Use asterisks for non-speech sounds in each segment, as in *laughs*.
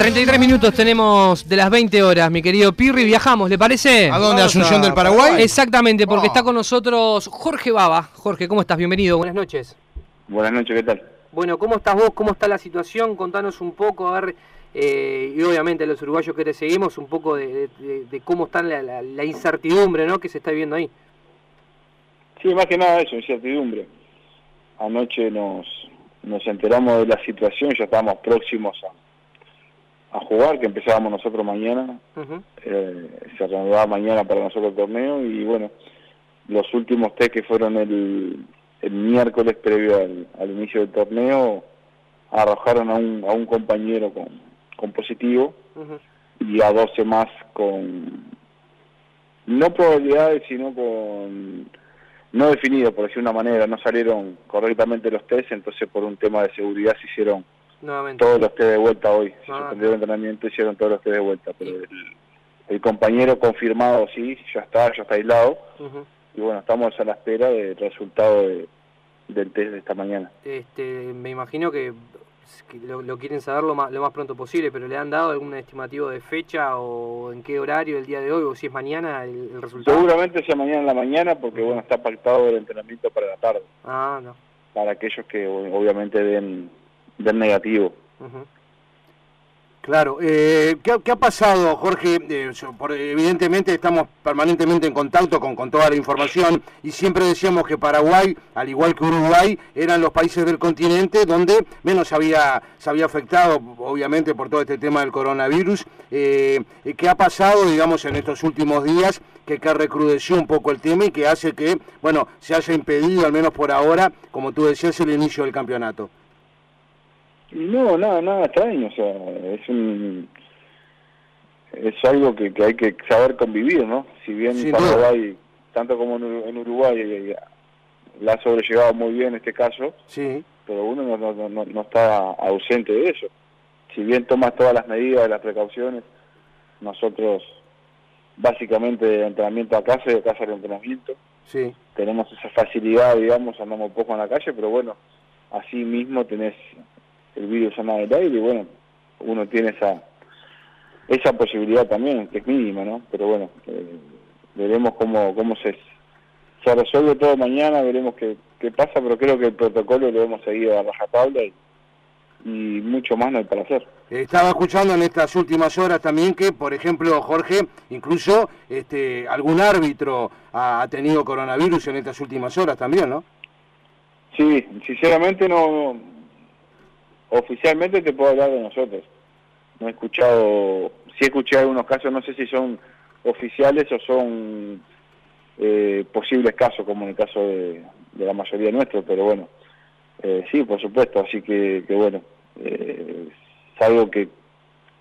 33 minutos tenemos de las 20 horas, mi querido Pirri. Viajamos, ¿le parece? ¿A dónde? ¿A Asunción del Paraguay? Exactamente, porque Oh. está con nosotros Jorge Baba. Jorge, ¿cómo estás? Bienvenido, buenas noches. Buenas noches, ¿qué tal? Bueno, ¿cómo estás vos? ¿Cómo está la situación? Contanos un poco, a ver, eh, y obviamente los uruguayos que te seguimos, un poco de, de- de cómo está la, la- la incertidumbre ¿no? que se está viviendo ahí. Sí, más que nada eso, incertidumbre. Anoche nos, nos enteramos de la situación, ya estábamos próximos a, a jugar, que empezábamos nosotros mañana, eh, se reanudaba mañana para nosotros el torneo y bueno, los últimos test que fueron el, el miércoles previo al, al inicio del torneo arrojaron a un, a un compañero con, con positivo y a 12 más con no probabilidades sino con no definido por decir una manera. No salieron correctamente los test entonces por un tema de seguridad se hicieron Nuevamente. todos los test de vuelta hoy se Ah. suspendió el entrenamiento hicieron todos los test de vuelta pero el, el compañero confirmado sí ya está ya está aislado y bueno estamos a la espera del resultado de- del test de esta mañana Este, me imagino que, que lo, lo quieren saber lo más, lo más pronto posible, pero ¿le han dado algún estimativo de fecha o en qué horario el día de hoy o si es mañana el, el resultado? seguramente sea mañana en la mañana porque bueno está pactado el entrenamiento para la tarde Ah, no. para aquellos que obviamente den, den negativo. Claro, eh, ¿qué, ha- pasado, Jorge? Eh, por- evidentemente estamos permanentemente en contacto con, con toda la información y siempre decíamos que Paraguay, al igual que Uruguay, eran los países del continente donde menos había, se había afectado, obviamente, por todo este tema del coronavirus. Eh, eh, ¿Qué ha pasado, digamos, en estos últimos días que, que recrudeció un poco el tema y que hace que, bueno, se haya impedido, al menos por ahora, como tú decías, el inicio del campeonato? No, nada, nada extraño, o sea, es un es algo que, que hay que saber convivir, ¿no? Si bien Sin Paraguay, tanto como en, Ur- en Uruguay, eh, la ha sobrellevado muy bien en este caso, Sí, pero uno no, no, no, no está ausente de eso. Si bien tomas todas las medidas, las precauciones, nosotros básicamente de entrenamiento a casa y de casa al entrenamiento, sí. tenemos esa facilidad, digamos, andamos poco en la calle, pero bueno, así mismo tenés el virus en el aire y bueno, uno tiene esa esa posibilidad también, que es mínima, ¿no? Pero bueno, eh, veremos cómo cómo se, se resuelve todo mañana, veremos qué, qué pasa, pero creo que el protocolo lo hemos seguido a rajatabla y, y mucho más no hay para hacer. Estaba escuchando en estas últimas horas también que, por ejemplo, Jorge, incluso este, algún árbitro ha, ha tenido coronavirus en estas últimas horas también, ¿no? Sí, sinceramente no, oficialmente te puedo hablar de nosotros. No he escuchado, sí he escuchado algunos casos, no sé si son oficiales o son eh, posibles casos, como en el caso de, la mayoría nuestros, pero bueno, eh, sí, por supuesto, así que, que bueno, eh, es algo que,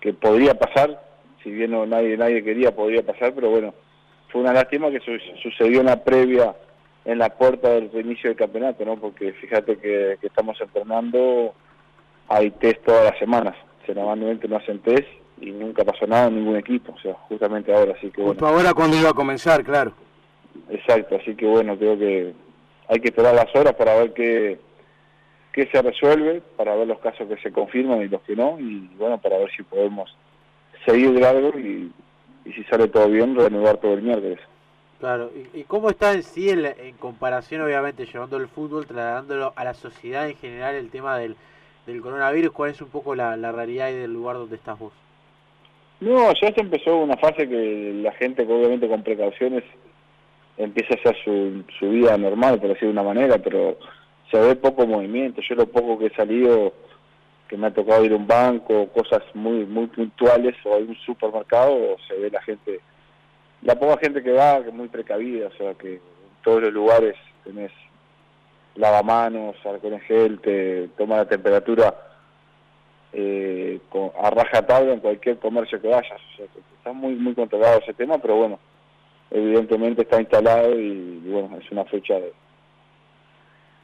que podría pasar, si bien no, nadie, nadie quería, podría pasar, pero bueno, fue una lástima que su- sucedió en la previa en la puerta del reinicio del campeonato, ¿no? Porque fíjate que, que estamos entrenando, hay test todas las semanas, generalmente no hacen test y nunca pasó nada en ningún equipo, o sea, justamente ahora, así que bueno, ahora cuando iba a comenzar, claro. exacto, así que bueno, creo que hay que esperar las horas para ver qué, qué se resuelve, para ver los casos que se confirman y los que no, y bueno, para ver si podemos seguir de largo y, y si sale todo bien, reanudar todo el miércoles. Claro, ¿y, y cómo está en sí en, la- en comparación, obviamente, llevando el fútbol, trasladándolo a la sociedad en general, el tema del, del coronavirus? ¿Cuál es un poco la, la realidad y del lugar donde estás vos? No, ya se empezó una fase que la gente, obviamente con precauciones, empieza a hacer su, su vida normal, por decir de una manera, pero se ve poco movimiento. Yo lo poco que he salido, que me ha tocado ir a un banco, cosas muy muy puntuales, o a un supermercado, se ve la gente, la poca gente que va, que es muy precavida, o sea, que en todos los lugares tenés lavamanos, alcohol en gel, te toma la temperatura eh, con, a rajatabla en cualquier comercio que vayas. O sea, está muy muy controlado ese tema, pero bueno, evidentemente está instalado y, bueno, es una fecha de-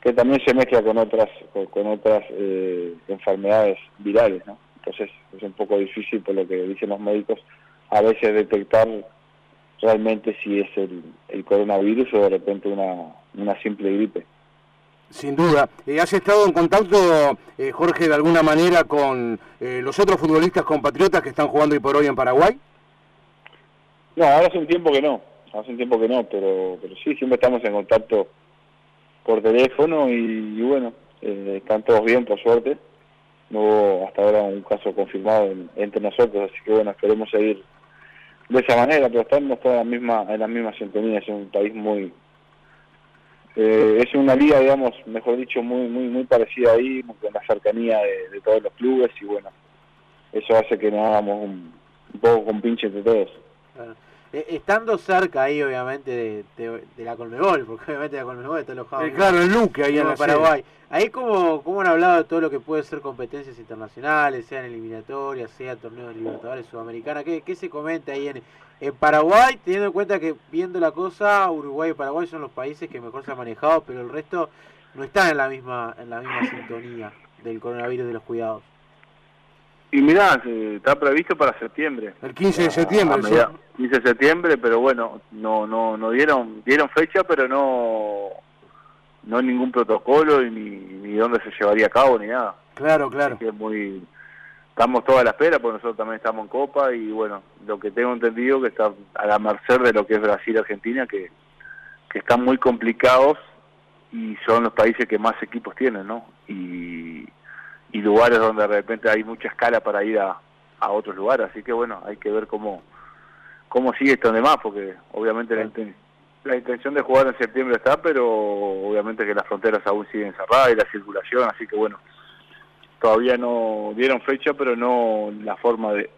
que también se mezcla con otras con, con otras eh, enfermedades virales, ¿no? Entonces es un poco difícil por lo que dicen los médicos a veces detectar realmente si es el, el coronavirus o de repente una, una simple gripe. Sin duda. Eh, ¿Has estado en contacto, eh, Jorge, de alguna manera con eh, los otros futbolistas compatriotas que están jugando hoy por hoy en Paraguay? No, ahora hace un tiempo que no, hace un tiempo que no, pero, pero sí, siempre estamos en contacto por teléfono y, bueno, están todos bien, por suerte. No hubo hasta ahora un caso confirmado entre nosotros, así que bueno, esperemos seguir de esa manera, pero estamos todos en la misma, en la misma sintonía, es un país muy eh, es una liga, digamos, mejor dicho, muy muy muy parecida ahí, con la cercanía de, todos los clubes y bueno, eso hace que nos hagamos un, poco con pinche entre todos. Eh, estando cerca ahí, obviamente, de, la Colmebol, porque obviamente la Colmebol está alojado eh, claro, el Luque, ahí en Paraguay. Ahí, como, como han hablado de todo lo que puede ser competencias internacionales, sean eliminatorias, sea torneos de Libertadores Sudamericana, ¿qué, ¿qué se comenta ahí en, en Paraguay? Teniendo en cuenta que, viendo la cosa, Uruguay y Paraguay son los países que mejor se han manejado, pero el resto no están en la misma, en la misma sintonía del coronavirus de los cuidados. Y mirá, está previsto para septiembre. El 15 de septiembre, sí. 15 de septiembre, pero bueno, no no no dieron dieron fecha, pero no no ningún protocolo ni, ni dónde se llevaría a cabo ni nada. Claro, claro. que muy estamos todos a la espera, porque nosotros también estamos en Copa y bueno, lo que tengo entendido que está a la merced de lo que es Brasil y Argentina, que, que están muy complicados y son los países que más equipos tienen, ¿no? Y y lugares donde de repente hay mucha escala para ir a, a otros lugares. Así que bueno, hay que ver cómo, cómo sigue esto demás, porque obviamente la, la, intención de jugar en septiembre está, pero obviamente que las fronteras aún siguen cerradas y la circulación, así que bueno, todavía no dieron fecha, pero no la forma de,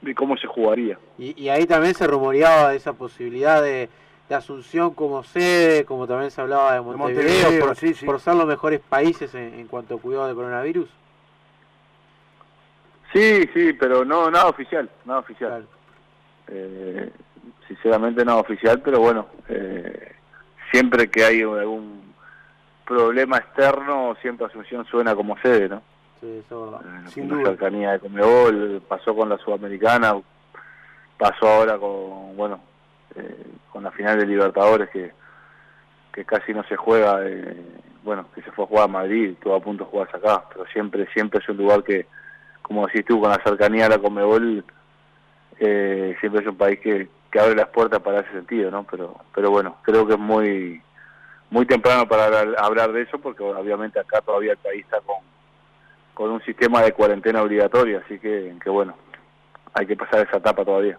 de cómo se jugaría. Y, y ahí también se rumoreaba esa posibilidad de, de Asunción como sede, como también se hablaba de Montevideo, por, por, ser los mejores países en, en cuanto a cuidado de coronavirus. Sí, sí, pero no nada oficial, nada oficial. Eh, sinceramente nada oficial, pero bueno, eh, siempre que hay algún problema externo, siempre Asunción suena como sede, ¿no? Sí, eso eh, Sin duda. cercanía de Comebol, pasó con la Sudamericana, pasó ahora con, bueno, con la final de Libertadores que, que casi no se juega, bueno, que se fue a jugar a Madrid, estuvo a punto de jugarse acá, pero siempre, siempre es un lugar que como decís tú, con la cercanía a la Comebol, eh, siempre es un país que, que abre las puertas para ese sentido, ¿no? Pero, pero bueno, creo que es muy muy temprano para hablar, de eso, porque obviamente acá todavía el país está con, con un sistema de cuarentena obligatoria, así que, que bueno, hay que pasar esa etapa todavía.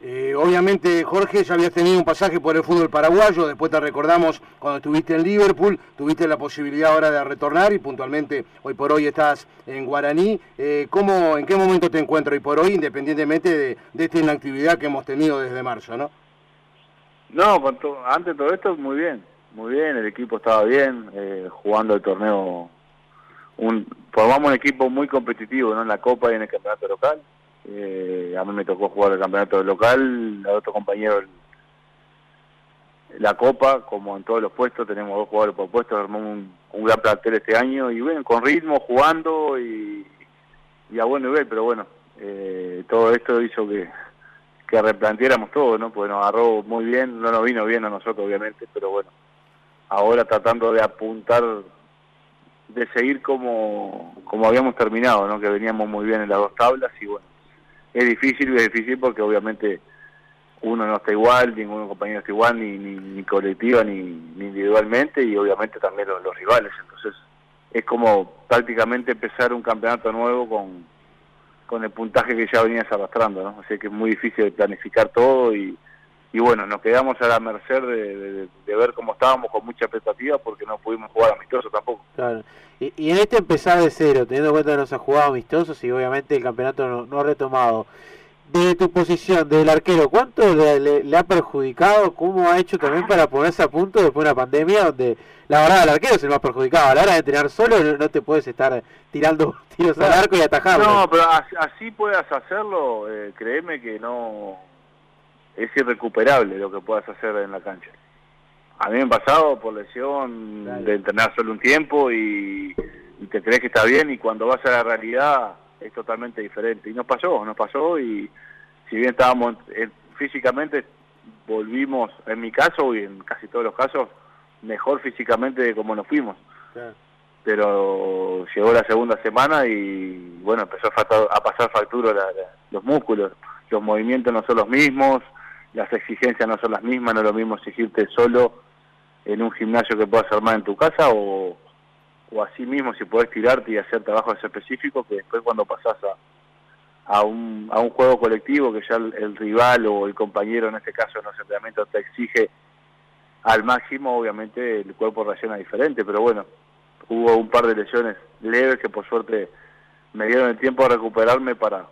Eh, obviamente, Jorge, ya habías tenido un pasaje por el fútbol paraguayo, después te recordamos cuando estuviste en Liverpool, tuviste la posibilidad ahora de retornar y puntualmente hoy por hoy estás en Guaraní. Eh, ¿cómo, ¿En qué momento te encuentras hoy por hoy, independientemente de, de esta inactividad que hemos tenido desde marzo, no? No, antes de todo esto, muy bien, muy bien, el equipo estaba bien, eh, jugando el torneo, un, formamos un equipo muy competitivo ¿no? en la Copa y en el campeonato local eh, a mí me tocó jugar el campeonato local, a otro compañero la Copa, como en todos los puestos, tenemos dos jugadores por puesto, armamos un, gran plantel este año y bueno, con ritmo, jugando y, a buen nivel, pero bueno, eh, todo esto hizo que, que replanteáramos todo, ¿no? Porque nos agarró muy bien, no nos vino bien a nosotros obviamente, pero bueno, ahora tratando de apuntar, de seguir como, como habíamos terminado, ¿no? Que veníamos muy bien en las dos tablas y bueno, es difícil, es difícil porque obviamente uno no está igual, ningún compañero está igual, ni, ni, colectiva, ni, individualmente, y obviamente también los, rivales. Entonces es como prácticamente empezar un campeonato nuevo con, con el puntaje que ya venías arrastrando, ¿no? Así que es muy difícil planificar todo y, y bueno, nos quedamos a la merced de, ver cómo estábamos con mucha expectativa porque no pudimos jugar amistoso tampoco. Claro. Y, y, en este empezar de cero, teniendo en cuenta que no se ha jugado amistosos y obviamente el campeonato no, ha retomado, de tu posición del arquero, ¿cuánto le, ha perjudicado? ¿Cómo ha hecho también para ponerse a punto después de una pandemia donde la verdad el arquero es el más perjudicado? A la hora de entrenar solo no, te puedes estar tirando *laughs* tiros al arco y atajarlo. No, pero así, puedas hacerlo, eh, créeme que no es irrecuperable lo que puedas hacer en la cancha. A mí me ha pasado por lesión de entrenar solo un tiempo y, te crees que está bien y cuando vas a la realidad es totalmente diferente. Y nos pasó, nos pasó y si bien estábamos eh, físicamente, volvimos, en mi caso y en casi todos los casos, mejor físicamente de como nos fuimos. pero llegó la segunda semana y bueno, empezó a, pasar factura los músculos, los movimientos no son los mismos, las exigencias no son las mismas, no es lo mismo exigirte solo en un gimnasio que puedas armar en tu casa o, o así mismo si podés tirarte y hacer trabajos específicos que después cuando pasás a, a, un, a un juego colectivo que ya el, rival o el compañero en este caso en los entrenamientos te exige al máximo, obviamente el cuerpo reacciona diferente, pero bueno, hubo un par de lesiones leves que por suerte me dieron el tiempo de recuperarme para,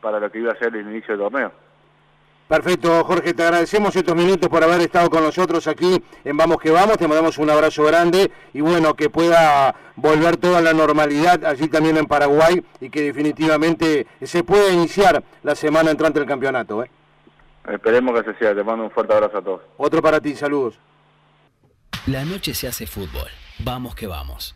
para lo que iba a ser el inicio del torneo. Perfecto, Jorge, te agradecemos estos minutos por haber estado con nosotros aquí en Vamos que Vamos, te mandamos un abrazo grande y bueno, que pueda volver toda la normalidad allí también en Paraguay y que definitivamente se pueda iniciar la semana entrante del campeonato. ¿eh? Esperemos que así sea, te mando un fuerte abrazo a todos. Otro para ti, saludos. La noche se hace fútbol, vamos que vamos.